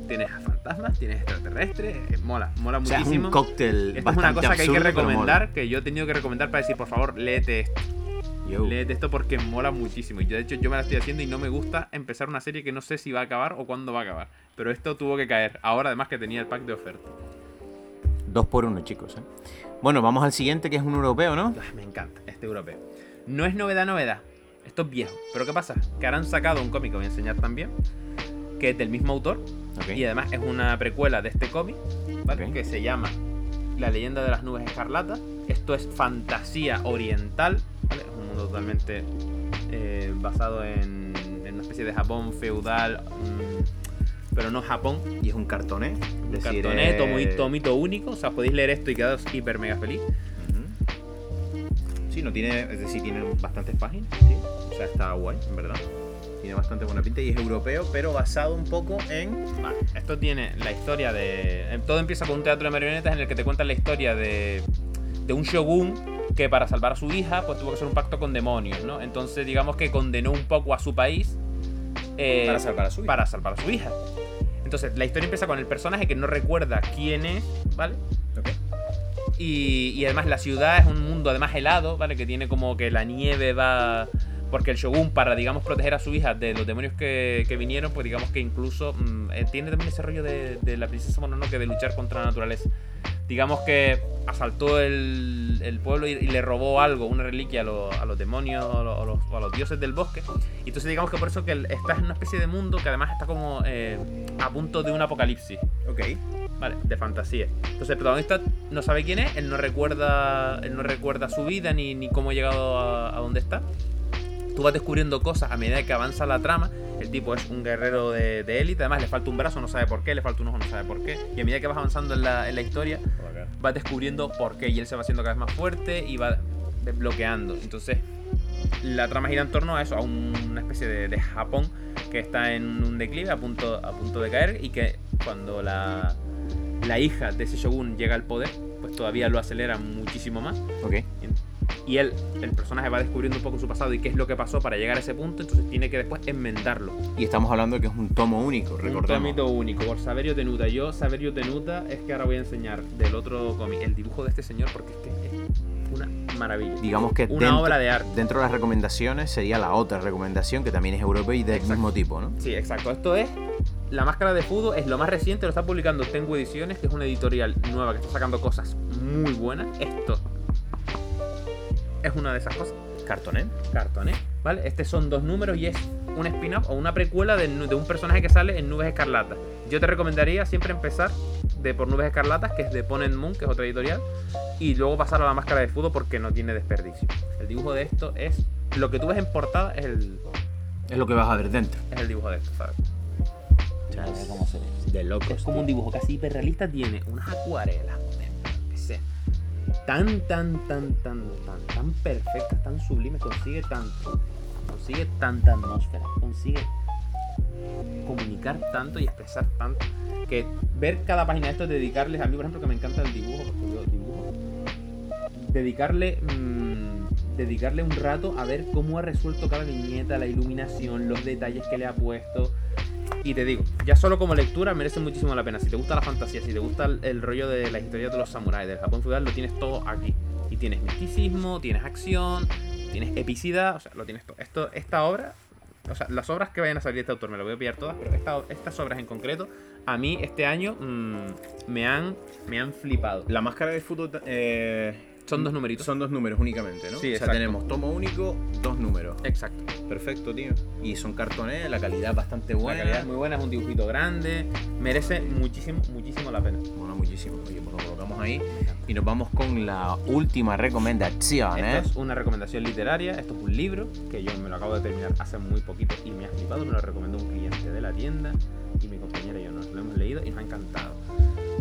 C: Tienes a fantasmas, tienes extraterrestres, mola, mola
B: O sea, es
C: muchísimo.
B: un cóctel
C: Esto es una cosa que hay que recomendar, que yo he tenido que recomendar para decir, por favor, léete esto.
B: Yo.
C: Léete esto porque mola muchísimo. Yo, de hecho, yo me la estoy haciendo y no me gusta empezar una serie que no sé si va a acabar o cuándo va a acabar. Pero esto tuvo que caer. Ahora, además, que tenía el pack de oferta.
B: Dos por uno, chicos. ¿eh? Bueno, vamos al siguiente, que es un europeo, ¿no?
C: Ah, me encanta este europeo. No es novedad, novedad. Esto es viejo. Pero ¿qué pasa? Que ahora han sacado un cómic que voy a enseñar también. Que es del mismo autor.
B: Ok.
C: Y además es una precuela de este cómic. ¿vale?
B: Ok.
C: Que se llama La leyenda de las nubes escarlatas. Esto es fantasía oriental. Totalmente eh, basado en, en una especie de Japón feudal. mm, pero no Japón.
B: Y es un cartón, ¿eh?
C: Un
B: decir,
C: cartoneto,
B: eh,
C: muy tomito único. O sea, podéis leer esto y quedaros hiper mega feliz.
B: Sí, no tiene, es decir, tiene bastantes páginas, tío. O sea, está guay, en verdad. Tiene bastante buena pinta y es europeo, pero basado un poco en.
C: Vale, esto tiene la historia de. eh, Todo empieza con un teatro de marionetas en el que te cuentan la historia de, de un shogun que para salvar a su hija, pues tuvo que hacer un pacto con demonios, ¿no? Entonces, digamos que condenó un poco a su país. eh,
B: Para salvar a su hija.
C: Para salvar a su hija. Entonces, la historia empieza con el personaje que no recuerda quién es, ¿vale?
B: Ok.
C: Y, y además la ciudad es un mundo además helado, ¿vale? Que tiene como que la nieve va... Porque el shogun, para, digamos, proteger a su hija de los demonios que, que vinieron, pues digamos que incluso mm, eh, tiene también ese rollo de, de la princesa Mononoke de luchar contra la naturaleza. Digamos que asaltó el, el pueblo y, y le robó algo, una reliquia a, los- a los demonios o a los, a los- dioses del bosque. Y entonces digamos que por eso que estás en una especie de mundo que además está como eh, a punto de un apocalipsis.
B: Ok.
C: Vale, de fantasía. Entonces el protagonista no sabe quién es, él no recuerda, él no recuerda su vida ni, ni cómo ha llegado a, a donde está. Tú vas descubriendo cosas a medida que avanza la trama. El tipo es un guerrero de de élite, además le falta un brazo, no sabe por qué, le falta un ojo, no sabe por qué. Y a medida que vas avanzando en la, en la historia, vas descubriendo por qué y él se va haciendo cada vez más fuerte y va desbloqueando. Entonces, la trama gira en torno a eso, a un- una especie de, de Japón que está en un declive a punto, a punto de caer y que cuando la, la hija de ese shogun llega al poder, pues todavía lo acelera muchísimo más.
B: Ok.
C: Y él, el personaje va descubriendo un poco su pasado y qué es lo que pasó para llegar a ese punto, entonces tiene que después enmendarlo.
B: Y estamos hablando de que es un tomo único,
C: Un
B: recordemos.
C: tomito único por Saverio Tenuta. Yo, Saverio Tenuta, es que ahora voy a enseñar del otro cómic el dibujo de este señor porque es que es una maravilla.
B: Digamos que
C: una
B: dentro,
C: obra de arte.
B: dentro de las recomendaciones sería la otra recomendación que también es europea y del
C: Exacto.
B: mismo tipo, ¿no?
C: Sí, exacto. Esto es. La Máscara de Fudo es lo más reciente, lo está publicando Tengu Ediciones, que es una editorial nueva que está sacando cosas muy buenas. Esto es una de esas cosas.
B: Cartoné.
C: Cartones, ¿vale? Este son dos números y es un spin-off o una precuela de, de un personaje que sale en Nubes Escarlatas. Yo te recomendaría siempre empezar de por Nubes Escarlatas, que es de Ponent Moon, que es otra editorial, y luego pasar a la Máscara de Fudo porque no tiene desperdicio. El dibujo de esto es. Lo que tú ves en portada es el,
B: Es lo que vas a ver dentro.
C: es el dibujo de esto, ¿sabes?
B: cómo se ve. De locos.
C: Es como un dibujo casi hiperrealista, tiene unas acuarelas. Tan, tan, tan, tan, tan, tan perfectas, tan sublimes, consigue tanto, consigue tanta atmósfera, consigue comunicar tanto y expresar tanto, que ver cada página de esto, dedicarles a mí, por ejemplo, que me encanta el dibujo, porque yo dibujo, dedicarle, mm, dedicarle un rato a ver cómo ha resuelto cada viñeta, la iluminación, los detalles que le ha puesto, y te digo, ya solo como lectura merece muchísimo la pena. Si te gusta la fantasía, si te gusta el, el rollo de la historia de los samuráis, del Japón feudal, lo tienes todo aquí. Y tienes misticismo, tienes acción, tienes epicidad, o sea, lo tienes todo. Esto, esta obra, o sea, las obras que vayan a salir de este autor me las voy a pillar todas, pero esta- estas obras en concreto, a mí este año mm, me, han, me han flipado.
B: La máscara de fútbol eh,
C: Son dos numeritos.
B: Son dos números únicamente, ¿no?
C: Sí,
B: o sea,
C: exacto.
B: tenemos tomo único, dos números.
C: Exacto.
B: Perfecto, tío. Y son cartones, la calidad bastante buena.
C: La calidad es muy buena, es un dibujito grande. Merece muchísimo, muchísimo la pena.
B: Mola muchísimo. Oye, pues lo colocamos ahí. Y nos vamos con la última recomendación, ¿eh?
C: Esto es una recomendación literaria, esto es un libro que yo me lo acabo de terminar hace muy poquito y me ha flipado, me lo recomendó un cliente de la tienda y mi compañera y yo nos lo hemos leído y nos ha encantado.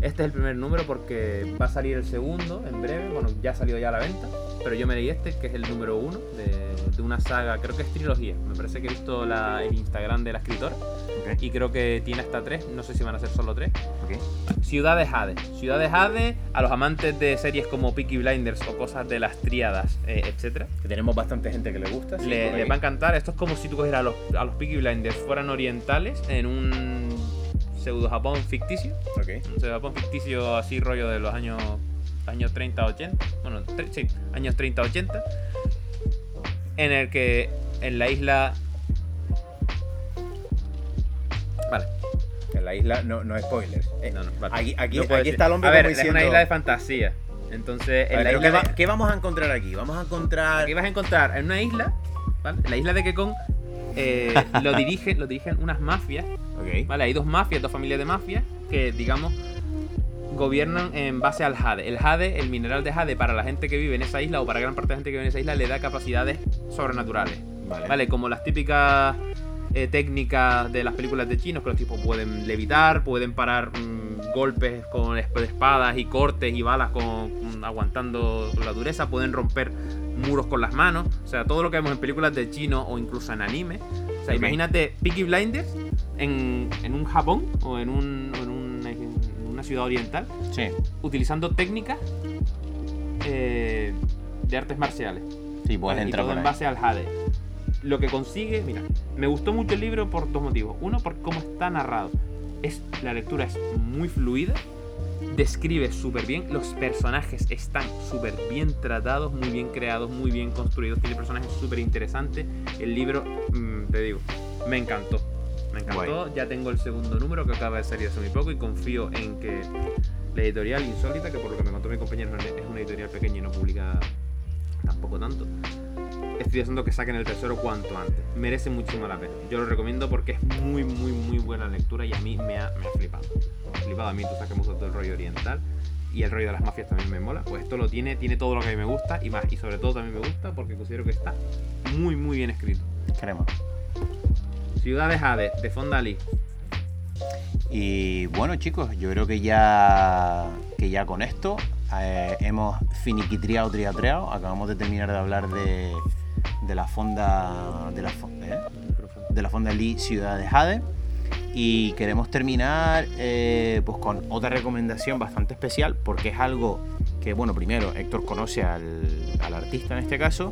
C: Este es el primer número porque va a salir el segundo en breve, bueno, ya ha salido ya a la venta, pero yo me leí este que es el número uno de, de una saga, creo que es trilogía, me parece que he visto la- el Instagram de la escritora
B: Ok,
C: y creo que tiene hasta tres, no sé si van a ser solo tres.
B: ok.
C: Ciudad de Jade. Ciudad de Jade, a los amantes de series como Peaky Blinders o cosas de las tríadas, eh, etcétera,
B: Que tenemos bastante gente que le gusta. sí,
C: le, les va a encantar. Esto es como si tú cogieras a los, a los Peaky Blinders fueran orientales en un pseudo Japón ficticio.
B: Ok.
C: Un pseudo Japón ficticio así rollo de los años, años 30-80. Bueno, tre- sí, años 30-80. En el que en la isla... Vale,
B: En la isla, no, no spoilers. Eh,
C: no, no, vale.
B: Aquí, aquí,
C: No
B: aquí está el hombre
C: A ver,
B: como
C: es
B: diciendo...
C: una isla de fantasía. Entonces, en
B: ver,
C: la isla
B: ¿qué,
C: de-
B: va- qué vamos a encontrar aquí? Vamos a encontrar...
C: Aquí vas a encontrar en una isla, ¿vale? La isla de Kekon eh, lo dirigen, lo dirigen unas mafias,
B: Ok.
C: ¿vale? Hay dos mafias, dos familias de mafias que, digamos, gobiernan en base al jade. El jade, el mineral de jade para la gente que vive en esa isla o para gran parte de la gente que vive en esa isla le da capacidades sobrenaturales,
B: Vale.
C: ¿vale? Como las típicas eh, técnicas de las películas de chinos, que los tipos pueden levitar, pueden parar mm, golpes con esp- espadas y cortes y balas con, con- aguantando la dureza, pueden romper muros con las manos, o sea, todo lo que vemos en películas de chino o incluso en anime. O sea, imagínate Peaky Blinders en, en un Japón o en, un, en una- en una ciudad oriental
B: Sí.
C: utilizando técnicas eh, de artes marciales.
B: Sí, puedes
C: ¿vale? y
B: entrar
C: todo en base al Jade. Lo que consigue, mira, me gustó mucho el libro por dos motivos. Uno, por cómo está narrado. Es, la lectura es muy fluida, describe súper bien, los personajes están súper bien tratados, muy bien creados, muy bien construidos, tiene personajes súper interesantes. El libro, mm, te digo, me encantó. Me encantó, ya tengo el segundo número que acaba de salir hace muy poco y confío en que la editorial Insólita, que por lo que me contó mi compañero es una editorial pequeña y no publica tampoco tanto, estoy haciendo que saquen el tercero cuanto antes. Merece muchísimo la pena. Yo lo recomiendo porque es muy, muy, muy buena lectura y a mí me ha, me ha flipado. Me ha flipado a mí, tú sabes que me gusta todo el rollo oriental y el rollo de las mafias también me mola. Pues esto lo tiene, tiene todo lo que a mí me gusta y más. Y sobre todo también me gusta porque considero que está muy, muy bien escrito.
B: Crema.
C: Ciudad de Jade, de Fonda Lee.
B: Y bueno, chicos, yo creo que ya que ya con esto eh, hemos finiquitriado, triatreado. Acabamos de terminar de hablar de, de la fonda de la, ¿eh? de la fonda Lee Ciudad de Jade. Y queremos terminar eh, pues con otra recomendación bastante especial porque es algo que, bueno, primero Héctor conoce al, al artista en este caso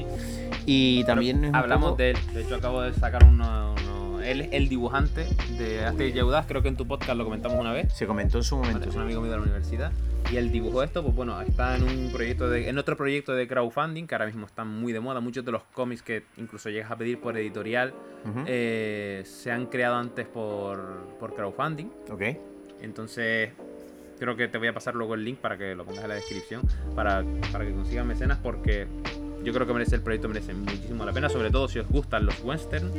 B: y también
C: Hablamos
B: poco-
C: de él. De hecho, acabo de sacar uno. uno- Él es el dibujante de Arte y Audaz. Creo que en tu podcast lo comentamos una vez.
B: se comentó en su momento.
C: Es un amigo mío de la universidad. Y él dibujó esto, pues bueno, está en un proyecto de, en otro proyecto de crowdfunding que ahora mismo están muy de moda. Muchos de los cómics que incluso llegas a pedir por editorial
B: Ujú.
C: eh, se han creado antes por, por crowdfunding.
B: Ok.
C: Entonces, creo que te voy a pasar luego el link para que lo pongas en la descripción para, para que consigan mecenas porque yo creo que merece el proyecto, merece muchísimo la pena, sobre todo si os gustan los western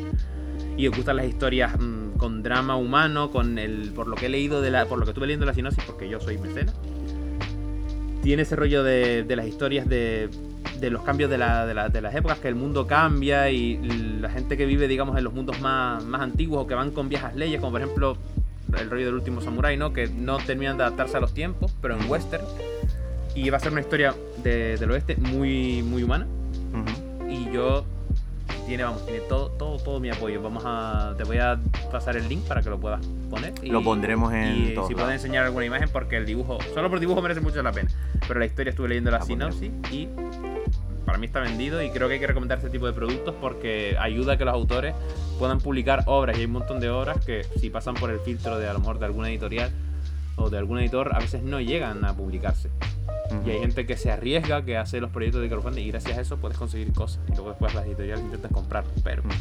C: y os gustan las historias mm, con drama humano, con el por lo que he leído de la por lo que estuve leyendo la sinopsis porque yo soy mecena. Tiene ese rollo de, de las historias de, de los cambios de, la- de la- de las épocas, que el mundo cambia y la gente que vive, digamos, en los mundos más, más antiguos o que van con viejas leyes, como por ejemplo el rollo del último samurai, ¿no? Que no terminan de adaptarse a los tiempos, pero en western. Y va a ser una historia de- del oeste muy, muy humana.
B: Ujú.
C: Y yo tiene, vamos, tiene todo, todo, todo mi apoyo. Vamos a. Te voy a pasar el link para que lo puedas poner. y-
B: Lo pondremos en
C: Y
B: todos
C: si puedes enseñar alguna imagen, porque el dibujo, solo por dibujo merece mucho la pena. Pero la historia estuve leyendo la
B: La pondremos.
C: sinopsis y para mí está vendido. Y creo que hay que recomendar este tipo de productos porque ayuda a que los autores puedan publicar obras. Y hay un montón de obras que, si pasan por el filtro de a lo mejor de alguna editorial o de algún editor, a veces no llegan a publicarse.
B: Ujú.
C: Y hay gente que se arriesga, que hace los proyectos de crowdfunding y gracias a eso puedes conseguir cosas. Y luego después las editoriales intentan comprar. Pero.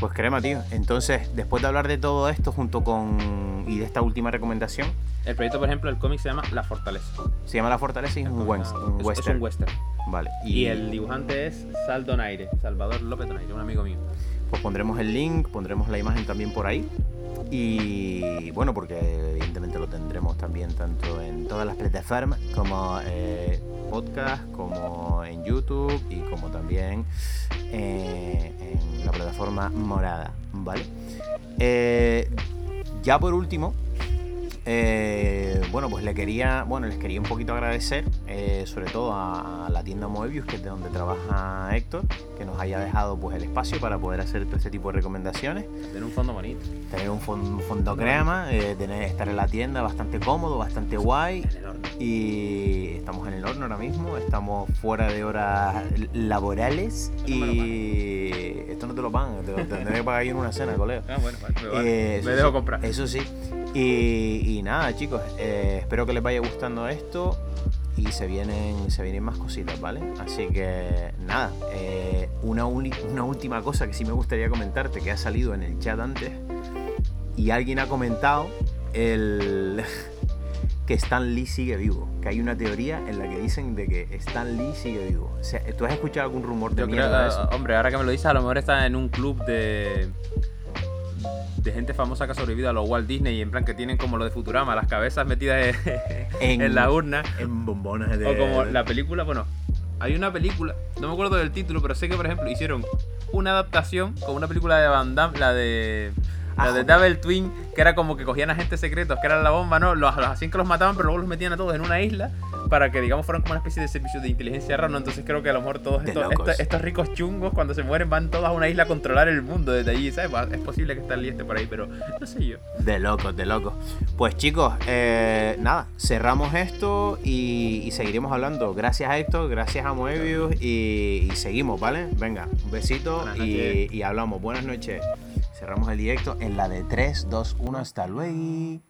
B: Pues crema, tío. Entonces, después de hablar de todo esto junto con y de esta última recomendación,
C: El proyecto, por ejemplo, el cómic se llama La Fortaleza.
B: Se llama La Fortaleza y es un,
C: ah,
B: un
C: es-
B: western.
C: Es un western.
B: Vale.
C: Y, el dibujante es Sal Donaire, Salvador López Donaire, un amigo mío.
B: Pues pondremos el link, pondremos la imagen también por ahí. Y bueno, porque evidentemente lo tendremos también tanto en todas las plataformas como eh, podcast, como en YouTube y como también eh, en la plataforma morada, ¿vale? Eh, ya por último, eh, bueno, pues le quería, bueno, les quería un poquito agradecer, eh, sobre todo a, a la tienda Moebius, que es de donde trabaja Héctor, que nos haya dejado pues el espacio para poder hacer todo este tipo de recomendaciones,
C: Tiene un fondo bonito.
B: tener un, un fondo crema, eh, tener estar en la tienda bastante cómodo, bastante guay.
C: En el horno.
B: Y estamos en el horno ahora mismo, estamos fuera de horas laborales
C: no me
B: y esto no te lo pagan, te lo tendré que pagar yo en una cena, colega.
C: Ah, bueno, vale, me, vale.
B: Eh,
C: me
B: eso
C: dejo
B: sí,
C: comprar.
B: Eso sí. Y, y nada, chicos, eh, espero que les vaya gustando esto y se vienen, se vienen más cositas, ¿vale? Así que nada, eh, una, una última cosa que sí me gustaría comentarte que ha salido en el chat antes y alguien ha comentado el que Stan Lee sigue vivo, que hay una teoría en la que dicen de que Stan Lee sigue vivo. O sea, ¿Tú has escuchado algún rumor de
C: Yo creo,
B: mierda de eso?
C: hombre, ahora que me lo dices, a lo mejor está en un club de de gente famosa que ha sobrevivido a los Walt Disney y en plan que tienen como lo de Futurama, las cabezas metidas en, en la urna.
B: En bombonas de...
C: O como la película, bueno, hay una película, no me acuerdo del título, pero sé que por ejemplo hicieron una adaptación con una película de Van Damme, la de la
B: Ah,
C: de
B: joder.
C: Double Twin, que era como que cogían agentes secretos, que eran la bomba, ¿no? Los, los hacían que los mataban, pero luego los metían a todos en una isla para que, digamos, fueran como una especie de servicio de inteligencia rara, ¿no? Entonces creo que a lo mejor todos estos, estos, estos ricos chungos, cuando se mueren, van todos a una isla a controlar el mundo desde allí, ¿sabes? Es posible que Stan Lee esté por ahí, pero no sé yo.
B: De locos, de locos. Pues chicos, eh, nada, cerramos esto y, y seguiremos hablando. Gracias a Héctor, gracias a Moebius y, y seguimos, ¿vale? Venga, un besito y, y hablamos. Buenas noches. Cerramos el directo en la de 3, 2, 1, hasta luego.